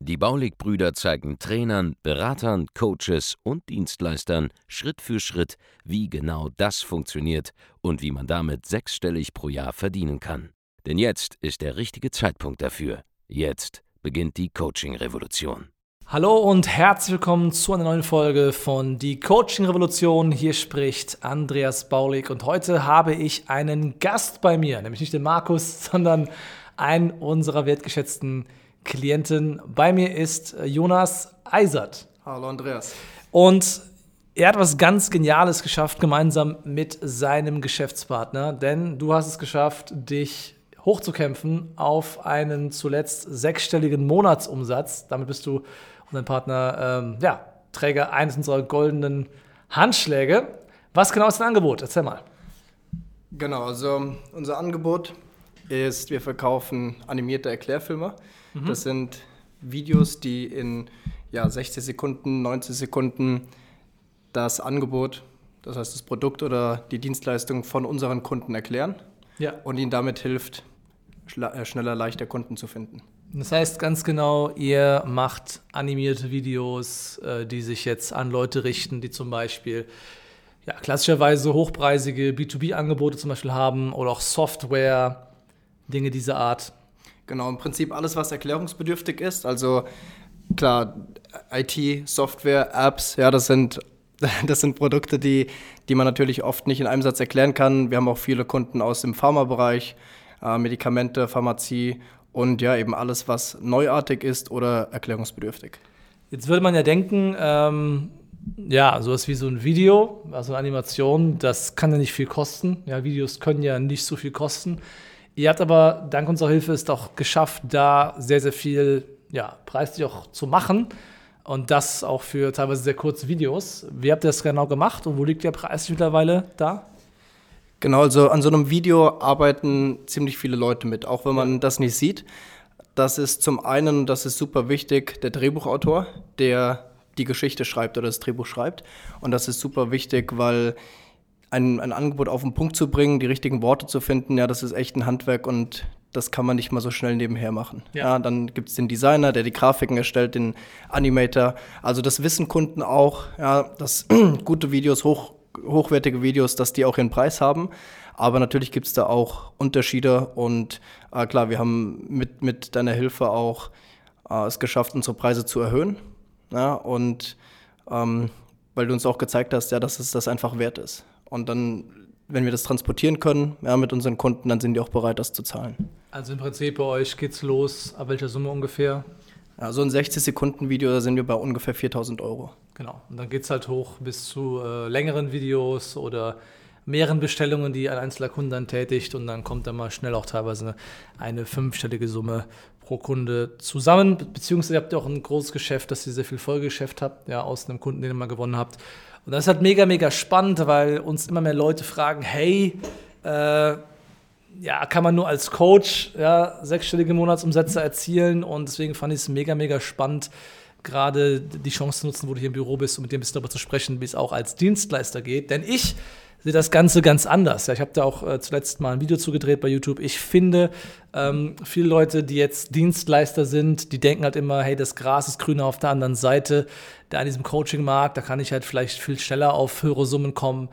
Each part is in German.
Die Baulig-Brüder zeigen Trainern, Beratern, Coaches und Dienstleistern Schritt für Schritt, wie genau das funktioniert und wie man damit sechsstellig pro Jahr verdienen kann. Denn jetzt ist der richtige Zeitpunkt dafür. Jetzt beginnt die Coaching-Revolution. Hallo und herzlich willkommen zu einer neuen Folge von Die Coaching Revolution. Hier spricht Andreas Baulig und heute habe ich einen Gast bei mir, nämlich nicht den Markus, sondern einen unserer wertgeschätzten Klienten. Bei mir ist Jonas Eisert. Hallo Andreas. Und er hat was ganz Geniales geschafft, gemeinsam mit seinem Geschäftspartner, denn du hast es geschafft, dich hochzukämpfen auf einen zuletzt sechsstelligen Monatsumsatz. Damit bist du und dein Partner ähm, ja, Träger eines unserer goldenen Handschläge. Was genau ist dein Angebot? Erzähl mal. Genau, also unser Angebot ist, wir verkaufen animierte Erklärfilme. Mhm. Das sind Videos, die in ja, 60 Sekunden, 90 Sekunden das Angebot, das heißt das Produkt oder die Dienstleistung von unseren Kunden erklären ja. und ihnen damit hilft, äh, schneller, leichter Kunden zu finden. Das heißt ganz genau, ihr macht animierte Videos, äh, die sich jetzt an Leute richten, die zum Beispiel ja, klassischerweise hochpreisige B2B-Angebote zum Beispiel haben oder auch Software, Dinge dieser Art. Genau, im Prinzip alles, was erklärungsbedürftig ist. Also klar, IT, Software, Apps, ja, das sind, das sind Produkte, die, die man natürlich oft nicht in einem Satz erklären kann. Wir haben auch viele Kunden aus dem Pharmabereich, äh, Medikamente, Pharmazie und ja, eben alles, was neuartig ist oder erklärungsbedürftig. Jetzt würde man ja denken, ähm, ja, sowas wie so ein Video, also eine Animation, das kann ja nicht viel kosten. Ja, Videos können ja nicht so viel kosten. Ihr habt aber dank unserer Hilfe es auch geschafft, da sehr, sehr viel ja, preislich auch zu machen. Und das auch für teilweise sehr kurze Videos. Wie habt ihr das genau gemacht und wo liegt der Preis mittlerweile da? Genau, also an so einem Video arbeiten ziemlich viele Leute mit, auch wenn man das nicht sieht. Das ist zum einen, das ist super wichtig, der Drehbuchautor, der die Geschichte schreibt oder das Drehbuch schreibt. Und das ist super wichtig, weil ein, ein Angebot auf den Punkt zu bringen, die richtigen Worte zu finden, ja, das ist echt ein Handwerk und das kann man nicht mal so schnell nebenher machen. Ja. ja dann gibt es den Designer, der die Grafiken erstellt, den Animator. Also das wissen Kunden auch, ja, dass gute Videos hoch hochwertige Videos, dass die auch ihren Preis haben. Aber natürlich gibt es da auch Unterschiede und äh, klar, wir haben mit, mit deiner Hilfe auch äh, es geschafft, unsere Preise zu erhöhen. Ja, und ähm, weil du uns auch gezeigt hast, ja, dass es das einfach wert ist. Und dann, wenn wir das transportieren können, ja, mit unseren Kunden, dann sind die auch bereit, das zu zahlen. Also im Prinzip bei euch geht's los, ab welcher Summe ungefähr? Ja, so ein 60-Sekunden-Video, da sind wir bei ungefähr 4000 Euro. Genau. Und dann geht es halt hoch bis zu äh, längeren Videos oder mehreren Bestellungen, die ein einzelner Kunde dann tätigt. Und dann kommt dann mal schnell auch teilweise eine, eine fünfstellige Summe pro Kunde zusammen. Beziehungsweise habt ihr auch ein großes Geschäft, dass ihr sehr viel Folgegeschäft habt, ja, aus einem Kunden, den ihr mal gewonnen habt. Und das ist halt mega, mega spannend, weil uns immer mehr Leute fragen, hey, äh, ja, kann man nur als Coach ja, sechsstellige Monatsumsätze erzielen? Und deswegen fand ich es mega, mega spannend, gerade die Chance zu nutzen, wo du hier im Büro bist, um mit dir ein bisschen darüber zu sprechen, wie es auch als Dienstleister geht. Denn ich sehe das Ganze ganz anders. Ja, ich habe da auch äh, zuletzt mal ein Video zugedreht bei YouTube. Ich finde, ähm, viele Leute, die jetzt Dienstleister sind, die denken halt immer, hey, das Gras ist grüner auf der anderen Seite. Da an diesem Coaching-Markt, da kann ich halt vielleicht viel schneller auf höhere Summen kommen.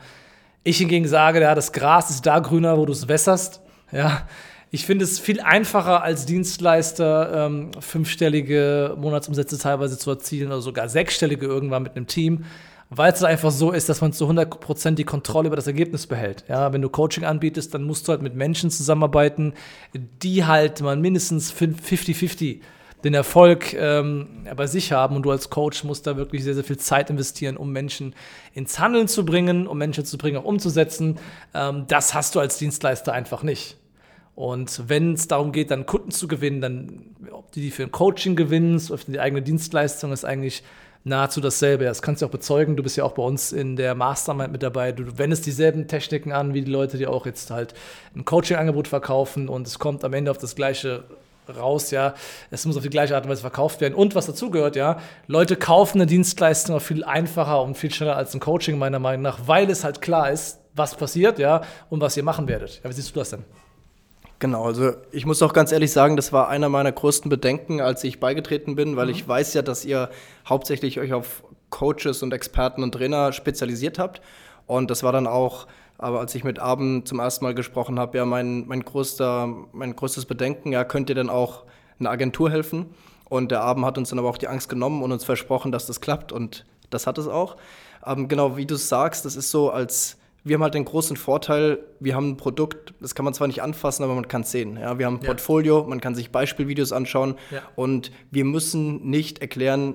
Ich hingegen sage, ja, das Gras ist da grüner, wo du es wässerst. Ja, ich finde es viel einfacher als Dienstleister ähm, fünfstellige Monatsumsätze teilweise zu erzielen oder sogar sechsstellige irgendwann mit einem Team, weil es einfach so ist, dass man zu 100% die Kontrolle über das Ergebnis behält. Ja, wenn du Coaching anbietest, dann musst du halt mit Menschen zusammenarbeiten, die halt mal mindestens 50-50 den Erfolg ähm, bei sich haben und du als Coach musst da wirklich sehr, sehr viel Zeit investieren, um Menschen ins Handeln zu bringen, um Menschen zu bringen, auch umzusetzen. Ähm, das hast du als Dienstleister einfach nicht. Und wenn es darum geht, dann Kunden zu gewinnen, dann ob du die für ein Coaching gewinnst oder für die eigene Dienstleistung, ist eigentlich nahezu dasselbe. Das kannst du auch bezeugen. Du bist ja auch bei uns in der Mastermind mit dabei. Du wendest dieselben Techniken an, wie die Leute, die auch jetzt halt ein Coaching-Angebot verkaufen und es kommt am Ende auf das gleiche raus, ja. Es muss auf die gleiche Art und Weise verkauft werden. Und was dazugehört, ja, Leute kaufen eine Dienstleistung auch viel einfacher und viel schneller als ein Coaching, meiner Meinung nach, weil es halt klar ist, was passiert, ja, und was ihr machen werdet. Ja, wie siehst du das denn? Genau, also ich muss auch ganz ehrlich sagen, das war einer meiner größten Bedenken, als ich beigetreten bin, weil mhm. ich weiß ja, dass ihr hauptsächlich euch auf Coaches und Experten und Trainer spezialisiert habt. Und das war dann auch, aber als ich mit Abend zum ersten Mal gesprochen habe, ja, mein, mein, größter, mein größtes Bedenken, ja, könnt ihr denn auch eine Agentur helfen? Und der Abend hat uns dann aber auch die Angst genommen und uns versprochen, dass das klappt. Und das hat es auch. Ähm, genau, wie du es sagst, das ist so als wir haben halt den großen Vorteil, wir haben ein Produkt, das kann man zwar nicht anfassen, aber man kann es sehen. Ja, wir haben ein Portfolio, man kann sich Beispielvideos anschauen ja. und wir müssen nicht erklären,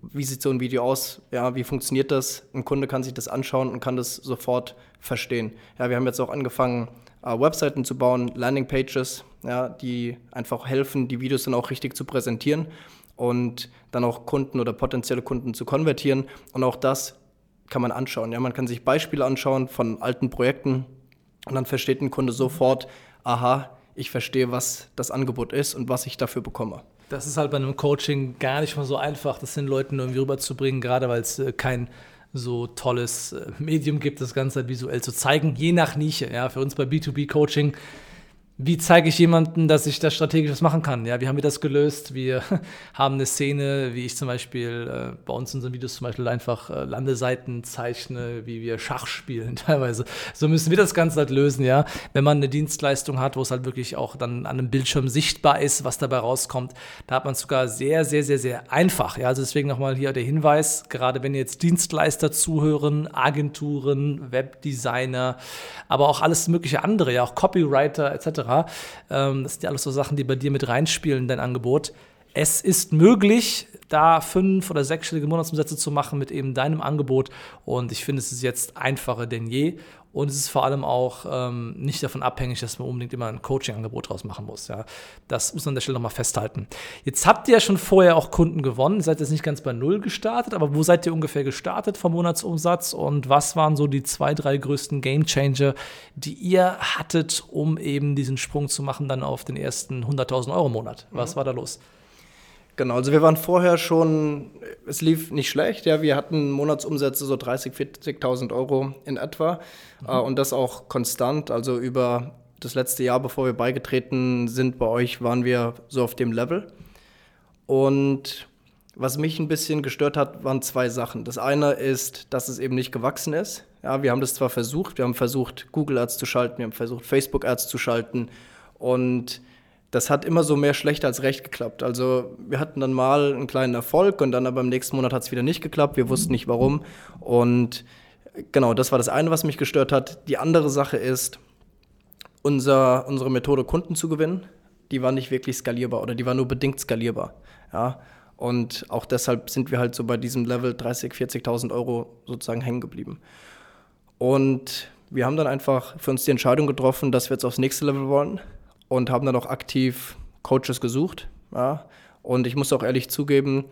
wie sieht so ein Video aus, ja, wie funktioniert das. Ein Kunde kann sich das anschauen und kann das sofort verstehen. Ja, wir haben jetzt auch angefangen, äh, Webseiten zu bauen, Landingpages, ja, die einfach helfen, die Videos dann auch richtig zu präsentieren und dann auch Kunden oder potenzielle Kunden zu konvertieren. Und auch das kann man anschauen. Ja, man kann sich Beispiele anschauen von alten Projekten und dann versteht ein Kunde sofort, aha, ich verstehe, was das Angebot ist und was ich dafür bekomme. Das ist halt bei einem Coaching gar nicht mal so einfach, das den Leuten irgendwie rüberzubringen, gerade weil es äh, kein so tolles äh, Medium gibt, das Ganze halt visuell zu zeigen, je nach Nische. Ja, für uns bei B2B-Coaching wie zeige ich jemandem, dass ich das strategisch was machen kann? Ja, wie haben wir das gelöst? Wir haben eine Szene, wie ich zum Beispiel äh, bei uns in unseren Videos zum Beispiel einfach äh, Landeseiten zeichne, wie wir Schach spielen teilweise. So müssen wir das Ganze halt lösen, ja. Wenn man eine Dienstleistung hat, wo es halt wirklich auch dann an einem Bildschirm sichtbar ist, was dabei rauskommt, da hat man es sogar sehr, sehr, sehr, sehr einfach. Ja, also deswegen nochmal hier der Hinweis, gerade wenn jetzt Dienstleister zuhören, Agenturen, Webdesigner, aber auch alles mögliche andere, ja, auch Copywriter etc ähm, das sind ja alles so Sachen, die bei dir mit reinspielen, dein Angebot. Es ist möglich, da fünf- oder sechsstellige Monatsumsätze zu machen mit eben deinem Angebot. Und ich finde, es ist jetzt einfacher denn je. Und es ist vor allem auch ähm, nicht davon abhängig, dass man unbedingt immer ein Coaching-Angebot draus machen muss. Ja. Das muss man an der Stelle nochmal festhalten. Jetzt habt ihr ja schon vorher auch Kunden gewonnen. Ihr seid jetzt nicht ganz bei Null gestartet, aber wo seid ihr ungefähr gestartet vom Monatsumsatz? Und was waren so die zwei, drei größten Game-Changer, die ihr hattet, um eben diesen Sprung zu machen dann auf den ersten 100.000 Euro Monat? Was mhm. war da los? Genau, also wir waren vorher schon, es lief nicht schlecht, ja, wir hatten Monatsumsätze so 30, 40.000 Euro in etwa mhm. äh, und das auch konstant, also über das letzte Jahr, bevor wir beigetreten sind bei euch, waren wir so auf dem Level. Und was mich ein bisschen gestört hat, waren zwei Sachen. Das eine ist, dass es eben nicht gewachsen ist. Ja, wir haben das zwar versucht, wir haben versucht, Google Ads zu schalten, wir haben versucht, Facebook Ads zu schalten und das hat immer so mehr schlecht als recht geklappt. Also wir hatten dann mal einen kleinen Erfolg und dann aber im nächsten Monat hat es wieder nicht geklappt. Wir wussten nicht warum. Und genau, das war das eine, was mich gestört hat. Die andere Sache ist, unser, unsere Methode, Kunden zu gewinnen, die war nicht wirklich skalierbar oder die war nur bedingt skalierbar. Ja? Und auch deshalb sind wir halt so bei diesem Level 30, 40.000 Euro sozusagen hängen geblieben. Und wir haben dann einfach für uns die Entscheidung getroffen, dass wir jetzt aufs nächste Level wollen und haben dann auch aktiv Coaches gesucht. Ja. Und ich muss auch ehrlich zugeben,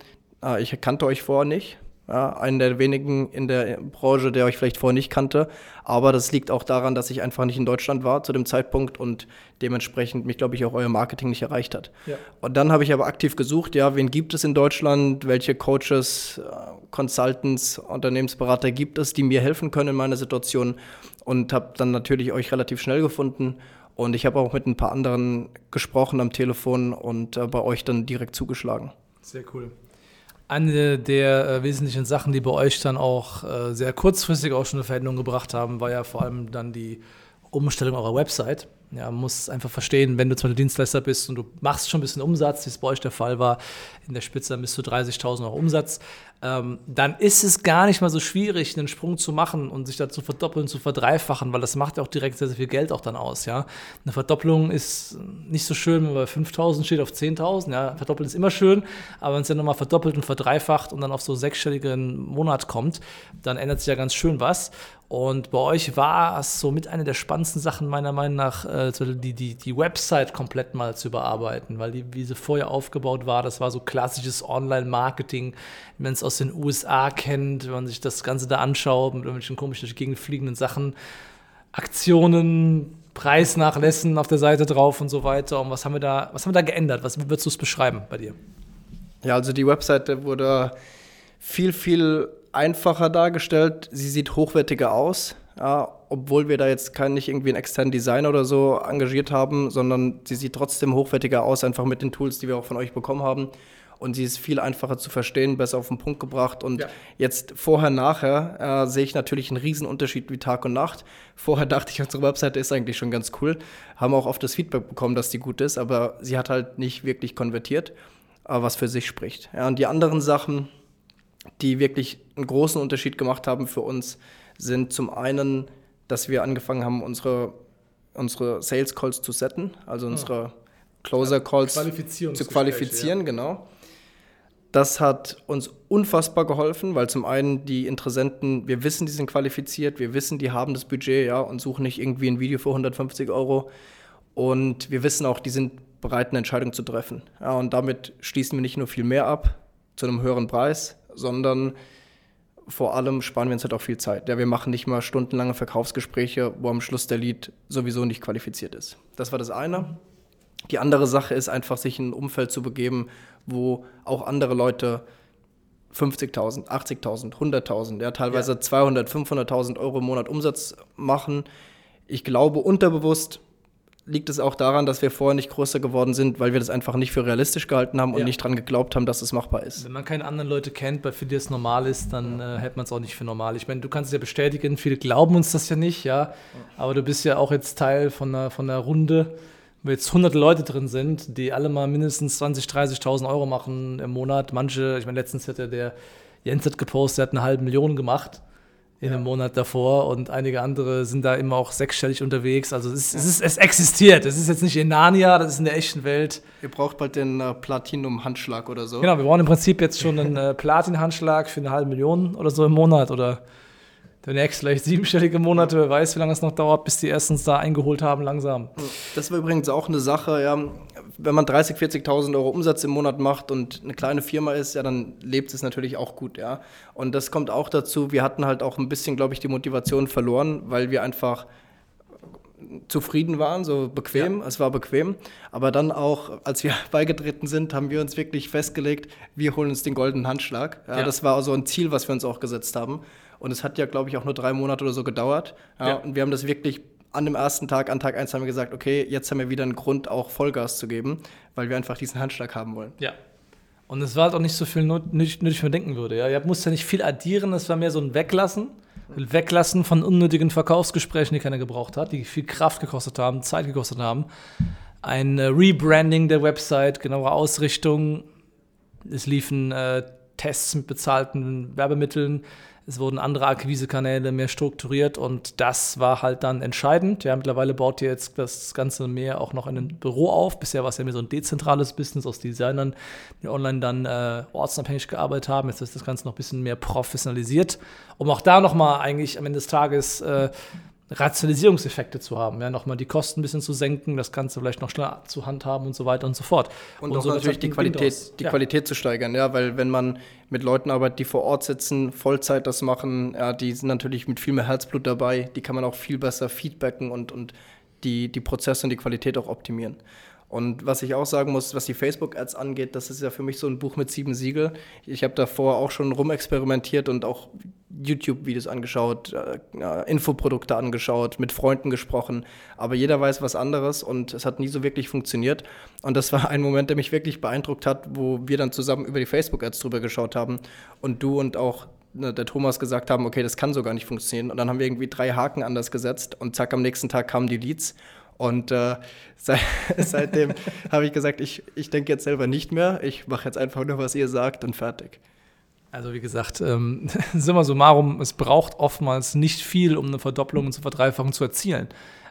äh, ich kannte euch vorher nicht. Ja, einen der wenigen in der Branche, der euch vielleicht vorher nicht kannte. Aber das liegt auch daran, dass ich einfach nicht in Deutschland war zu dem Zeitpunkt und dementsprechend mich, glaube ich, auch euer Marketing nicht erreicht hat. Ja. Und dann habe ich aber aktiv gesucht, ja, wen gibt es in Deutschland, welche Coaches, äh, Consultants, Unternehmensberater gibt es, die mir helfen können in meiner Situation und habe dann natürlich euch relativ schnell gefunden und ich habe auch mit ein paar anderen gesprochen am Telefon und äh, bei euch dann direkt zugeschlagen. Sehr cool. Eine der äh, wesentlichen Sachen, die bei euch dann auch äh, sehr kurzfristig auch schon eine Veränderung gebracht haben, war ja vor allem dann die Umstellung eurer Website. Ja, man muss einfach verstehen, wenn du zum Beispiel Dienstleister bist und du machst schon ein bisschen Umsatz, wie es bei euch der Fall war, in der Spitze bis zu 30.000 Euro Umsatz, ähm, dann ist es gar nicht mal so schwierig, einen Sprung zu machen und sich da zu verdoppeln, zu verdreifachen, weil das macht ja auch direkt sehr, sehr viel Geld auch dann aus. Ja? Eine Verdopplung ist nicht so schön, wenn man bei 5.000 steht auf 10.000. Ja? Verdoppeln ist immer schön, aber wenn es dann nochmal verdoppelt und verdreifacht und dann auf so sechsstelligen Monat kommt, dann ändert sich ja ganz schön was. Und bei euch war es so mit einer der spannendsten Sachen meiner Meinung nach, äh, die, die, die Website komplett mal zu überarbeiten, weil die, wie sie vorher aufgebaut war, das war so klassisches Online-Marketing, wie man es aus den USA kennt, wenn man sich das Ganze da anschaut, mit irgendwelchen komischen gegenfliegenden Sachen, Aktionen, Preisnachlässen auf der Seite drauf und so weiter. Und was haben wir da, was haben wir da geändert? Was würdest du es beschreiben bei dir? Ja, also die Webseite wurde viel, viel einfacher dargestellt. Sie sieht hochwertiger aus, ja, obwohl wir da jetzt keinen nicht irgendwie einen externen Designer oder so engagiert haben, sondern sie sieht trotzdem hochwertiger aus, einfach mit den Tools, die wir auch von euch bekommen haben. Und sie ist viel einfacher zu verstehen, besser auf den Punkt gebracht. Und ja. jetzt vorher, nachher äh, sehe ich natürlich einen riesen Unterschied wie Tag und Nacht. Vorher dachte ich, unsere Webseite ist eigentlich schon ganz cool. Haben auch oft das Feedback bekommen, dass die gut ist, aber sie hat halt nicht wirklich konvertiert, äh, was für sich spricht. Ja, und die anderen Sachen, die wirklich einen großen Unterschied gemacht haben für uns, sind zum einen, dass wir angefangen haben, unsere, unsere Sales Calls zu setten, also ah. unsere Closer Calls zu qualifizieren, ja. genau. Das hat uns unfassbar geholfen, weil zum einen die Interessenten, wir wissen, die sind qualifiziert, wir wissen, die haben das Budget, ja, und suchen nicht irgendwie ein Video für 150 Euro. Und wir wissen auch, die sind bereit, eine Entscheidung zu treffen. Ja, und damit schließen wir nicht nur viel mehr ab zu einem höheren Preis, sondern vor allem sparen wir uns halt auch viel Zeit. Ja, wir machen nicht mal stundenlange Verkaufsgespräche, wo am Schluss der Lead sowieso nicht qualifiziert ist. Das war das eine. Die andere Sache ist einfach, sich in ein Umfeld zu begeben, wo auch andere Leute 50.000, 80.000, 100.000, ja, teilweise ja. 200, 500.000 Euro im Monat Umsatz machen. Ich glaube, unterbewusst liegt es auch daran, dass wir vorher nicht größer geworden sind, weil wir das einfach nicht für realistisch gehalten haben und ja. nicht daran geglaubt haben, dass es machbar ist. Wenn man keine anderen Leute kennt, bei für die es normal ist, dann äh, hält man es auch nicht für normal. Ich meine, du kannst es ja bestätigen, viele glauben uns das ja nicht, ja. Aber du bist ja auch jetzt Teil von einer, von einer Runde, wo jetzt hunderte Leute drin sind, die alle mal mindestens 20.000, 30.000 Euro machen im Monat. Manche, ich meine, letztens hat ja der Jens hat gepostet, der hat eine halbe Million gemacht in einem Monat davor und einige andere sind da immer auch sechsstellig unterwegs. Also es, es, ist, es existiert. Es ist jetzt nicht in Narnia, das ist in der echten Welt. Ihr braucht bald den äh, Platinum-Handschlag oder so. Genau, wir brauchen im Prinzip jetzt schon einen äh, Platin-Handschlag für eine halbe Million oder so im Monat oder demnächst vielleicht siebenstellige Monate, wer weiß, wie lange es noch dauert, bis die erstens da eingeholt haben, langsam. Das war übrigens auch eine Sache, ja, wenn man 30.000, 40.000 Euro Umsatz im Monat macht und eine kleine Firma ist, ja, dann lebt es natürlich auch gut, ja. Und das kommt auch dazu, wir hatten halt auch ein bisschen, glaube ich, die Motivation verloren, weil wir einfach zufrieden waren, so bequem, ja. es war bequem. Aber dann auch, als wir beigetreten sind, haben wir uns wirklich festgelegt, wir holen uns den goldenen Handschlag. Ja, ja. Das war so ein Ziel, was wir uns auch gesetzt haben. Und es hat ja, glaube ich, auch nur drei Monate oder so gedauert. Ja. Und wir haben das wirklich an dem ersten Tag, an Tag 1 haben wir gesagt, okay, jetzt haben wir wieder einen Grund, auch Vollgas zu geben, weil wir einfach diesen Handschlag haben wollen. Ja. Und es war halt auch nicht so viel nötig, nötig man denken würde. Ja. Ihr musst ja nicht viel addieren, es war mehr so ein Weglassen. Weglassen von unnötigen Verkaufsgesprächen, die keiner gebraucht hat, die viel Kraft gekostet haben, Zeit gekostet haben. Ein äh, Rebranding der Website, genauere Ausrichtung. Es liefen äh, Tests mit bezahlten Werbemitteln. Es wurden andere Akquisekanäle mehr strukturiert und das war halt dann entscheidend. Ja, mittlerweile baut ihr jetzt das Ganze mehr auch noch in einem Büro auf. Bisher war es ja mehr so ein dezentrales Business aus Designern, die online dann äh, ortsunabhängig gearbeitet haben. Jetzt ist das Ganze noch ein bisschen mehr professionalisiert, um auch da nochmal eigentlich am Ende des Tages äh, Rationalisierungseffekte zu haben, ja, nochmal die Kosten ein bisschen zu senken, das Ganze vielleicht noch schneller zu handhaben und so weiter und so fort. Und, und auch so natürlich die Qualität, die ja. Qualität zu steigern, ja, weil wenn man mit Leuten arbeitet, die vor Ort sitzen, Vollzeit das machen, ja, die sind natürlich mit viel mehr Herzblut dabei, die kann man auch viel besser feedbacken und, und die, die Prozesse und die Qualität auch optimieren. Und was ich auch sagen muss, was die Facebook-Ads angeht, das ist ja für mich so ein Buch mit sieben Siegel. Ich habe davor auch schon rumexperimentiert und auch YouTube-Videos angeschaut, äh, Infoprodukte angeschaut, mit Freunden gesprochen. Aber jeder weiß was anderes und es hat nie so wirklich funktioniert. Und das war ein Moment, der mich wirklich beeindruckt hat, wo wir dann zusammen über die Facebook-Ads drüber geschaut haben und du und auch ne, der Thomas gesagt haben, okay, das kann so gar nicht funktionieren. Und dann haben wir irgendwie drei Haken anders gesetzt und zack, am nächsten Tag kamen die Leads. Und äh, seit, seitdem habe ich gesagt, ich, ich denke jetzt selber nicht mehr. Ich mache jetzt einfach nur, was ihr sagt und fertig. Also wie gesagt, ähm, summa summarum, es braucht oftmals nicht viel, um eine Verdopplung und eine Verdreifachung zu erzielen.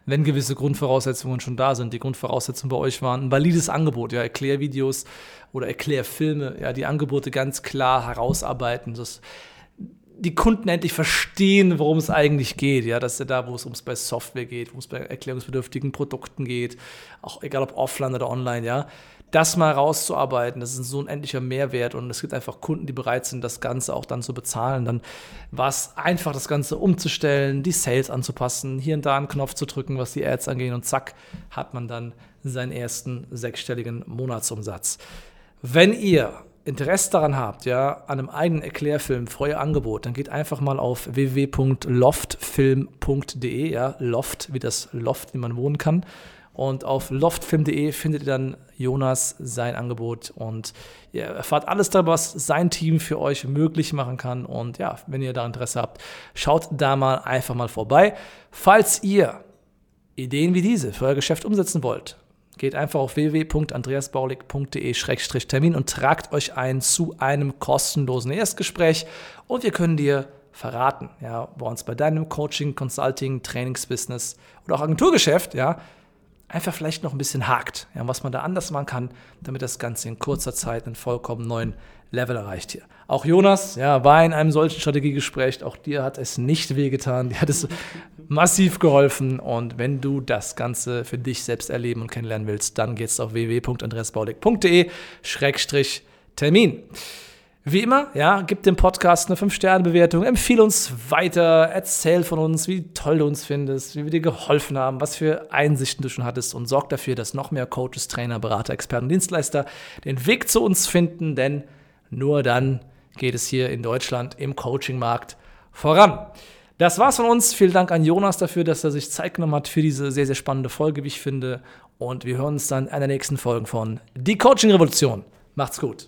Wenn gewisse Grundvoraussetzungen schon da sind. Die Grundvoraussetzungen bei euch waren ein valides Angebot, ja, Erklärvideos oder Erklärfilme, ja, die Angebote ganz klar herausarbeiten. Das die Kunden endlich verstehen, worum es eigentlich geht. Ja, das ist ja da, wo es ums bei Software geht, wo es bei erklärungsbedürftigen Produkten geht, auch egal ob offline oder online, ja. Das mal rauszuarbeiten, das ist so ein unendlicher Mehrwert und es gibt einfach Kunden, die bereit sind, das Ganze auch dann zu bezahlen. Dann war es einfach, das Ganze umzustellen, die Sales anzupassen, hier und da einen Knopf zu drücken, was die Ads angeht und zack, hat man dann seinen ersten sechsstelligen Monatsumsatz. Wenn ihr Interesse daran habt, ja, an einem eigenen Erklärfilm euer Angebot, dann geht einfach mal auf www.loftfilm.de, ja, Loft wie das Loft, wie man wohnen kann. Und auf loftfilm.de findet ihr dann Jonas sein Angebot und ihr erfahrt alles darüber, was sein Team für euch möglich machen kann. Und ja, wenn ihr da Interesse habt, schaut da mal einfach mal vorbei. Falls ihr Ideen wie diese für euer Geschäft umsetzen wollt, Geht einfach auf www.andreasbaulig.de-termin und tragt euch ein zu einem kostenlosen Erstgespräch. Und wir können dir verraten, ja, bei uns bei deinem Coaching, Consulting, Trainingsbusiness oder auch Agenturgeschäft, ja, einfach vielleicht noch ein bisschen hakt, ja, was man da anders machen kann, damit das Ganze in kurzer Zeit einen vollkommen neuen Level erreicht hier. Auch Jonas ja, war in einem solchen Strategiegespräch. Auch dir hat es nicht wehgetan. Dir hat es massiv geholfen. Und wenn du das Ganze für dich selbst erleben und kennenlernen willst, dann geht's auf www.andreasbaulig.de-termin. Wie immer, ja, gib dem Podcast eine 5-Sterne-Bewertung, empfehle uns weiter, erzähl von uns, wie toll du uns findest, wie wir dir geholfen haben, was für Einsichten du schon hattest und sorg dafür, dass noch mehr Coaches, Trainer, Berater, Experten, Dienstleister den Weg zu uns finden, denn nur dann geht es hier in Deutschland im Coaching-Markt voran. Das war's von uns. Vielen Dank an Jonas dafür, dass er sich Zeit genommen hat für diese sehr, sehr spannende Folge, wie ich finde. Und wir hören uns dann in der nächsten Folge von Die Coaching Revolution. Macht's gut.